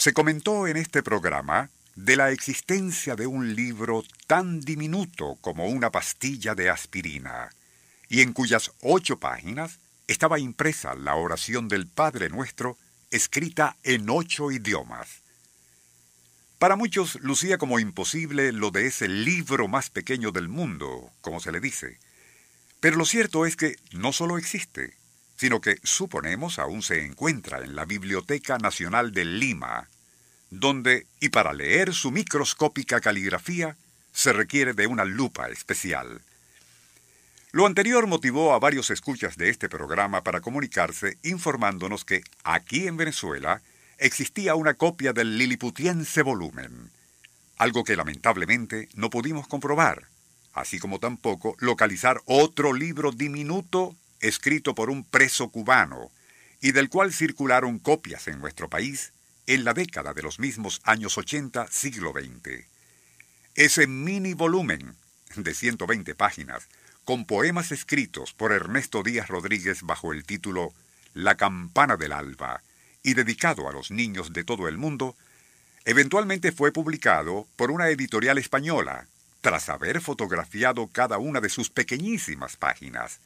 se comentó en este programa de la existencia de un libro tan diminuto como una pastilla de aspirina, y en cuyas ocho páginas estaba impresa la oración del Padre Nuestro, escrita en ocho idiomas. Para muchos lucía como imposible lo de ese libro más pequeño del mundo, como se le dice. Pero lo cierto es que no solo existe, sino que suponemos aún se encuentra en la Biblioteca Nacional de Lima, donde, y para leer su microscópica caligrafía, se requiere de una lupa especial. Lo anterior motivó a varios escuchas de este programa para comunicarse informándonos que aquí en Venezuela existía una copia del liliputiense volumen, algo que lamentablemente no pudimos comprobar, así como tampoco localizar otro libro diminuto escrito por un preso cubano, y del cual circularon copias en nuestro país en la década de los mismos años 80, siglo XX. Ese mini volumen de 120 páginas, con poemas escritos por Ernesto Díaz Rodríguez bajo el título La campana del alba, y dedicado a los niños de todo el mundo, eventualmente fue publicado por una editorial española, tras haber fotografiado cada una de sus pequeñísimas páginas,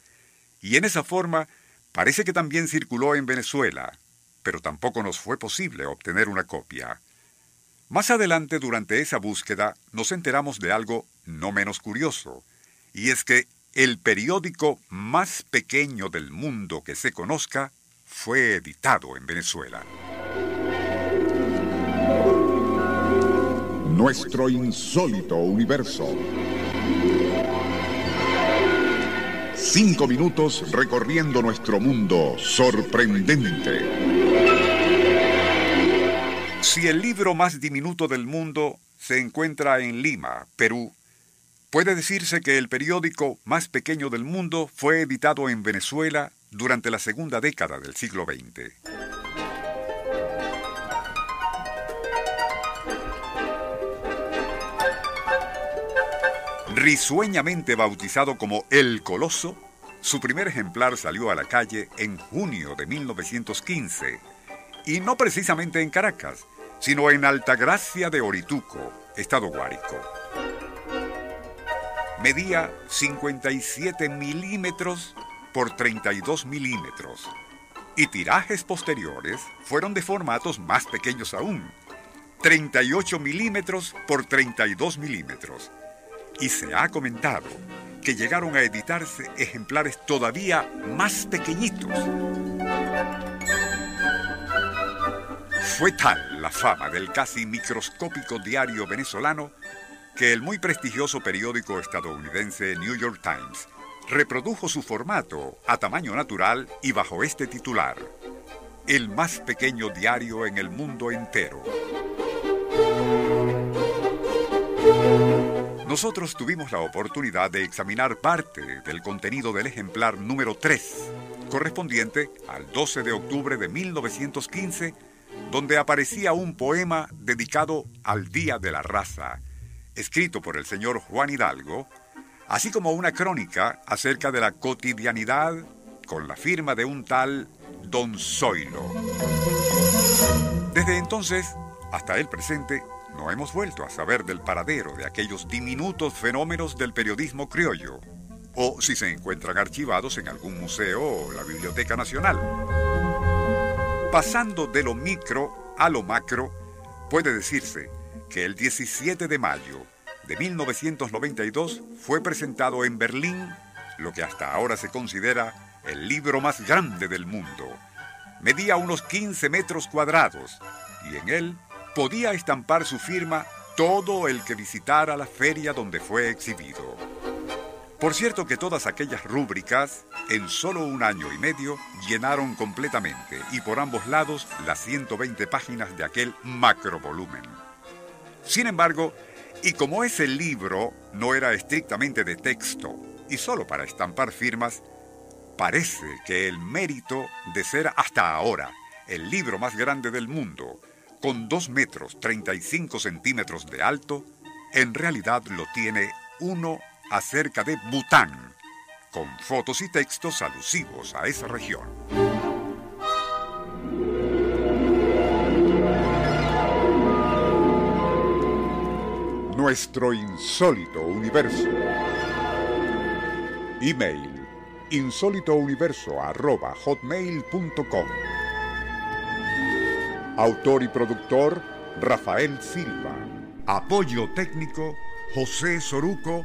y en esa forma parece que también circuló en Venezuela, pero tampoco nos fue posible obtener una copia. Más adelante, durante esa búsqueda, nos enteramos de algo no menos curioso, y es que el periódico más pequeño del mundo que se conozca fue editado en Venezuela. Nuestro insólito universo. Cinco minutos recorriendo nuestro mundo sorprendente. Si el libro más diminuto del mundo se encuentra en Lima, Perú, puede decirse que el periódico más pequeño del mundo fue editado en Venezuela durante la segunda década del siglo XX. Risueñamente bautizado como El Coloso, su primer ejemplar salió a la calle en junio de 1915, y no precisamente en Caracas, sino en Altagracia de Orituco, Estado Guárico. Medía 57 milímetros por 32 milímetros, y tirajes posteriores fueron de formatos más pequeños aún, 38 milímetros por 32 milímetros y se ha comentado que llegaron a editarse ejemplares todavía más pequeñitos. Fue tal la fama del casi microscópico diario venezolano que el muy prestigioso periódico estadounidense New York Times reprodujo su formato a tamaño natural y bajo este titular, el más pequeño diario en el mundo entero. Nosotros tuvimos la oportunidad de examinar parte del contenido del ejemplar número 3, correspondiente al 12 de octubre de 1915, donde aparecía un poema dedicado al Día de la Raza, escrito por el señor Juan Hidalgo, así como una crónica acerca de la cotidianidad con la firma de un tal Don Zoilo. Desde entonces hasta el presente, no hemos vuelto a saber del paradero de aquellos diminutos fenómenos del periodismo criollo, o si se encuentran archivados en algún museo o la Biblioteca Nacional. Pasando de lo micro a lo macro, puede decirse que el 17 de mayo de 1992 fue presentado en Berlín lo que hasta ahora se considera el libro más grande del mundo. Medía unos 15 metros cuadrados y en él podía estampar su firma todo el que visitara la feria donde fue exhibido. Por cierto que todas aquellas rúbricas, en solo un año y medio, llenaron completamente y por ambos lados las 120 páginas de aquel macrovolumen. Sin embargo, y como ese libro no era estrictamente de texto y solo para estampar firmas, parece que el mérito de ser hasta ahora el libro más grande del mundo, con 2 metros 35 centímetros de alto, en realidad lo tiene uno acerca de Bután, con fotos y textos alusivos a esa región. Nuestro insólito universo. Email insólitouniverso.hotmail.com Autor y productor Rafael Silva. Apoyo técnico José Soruco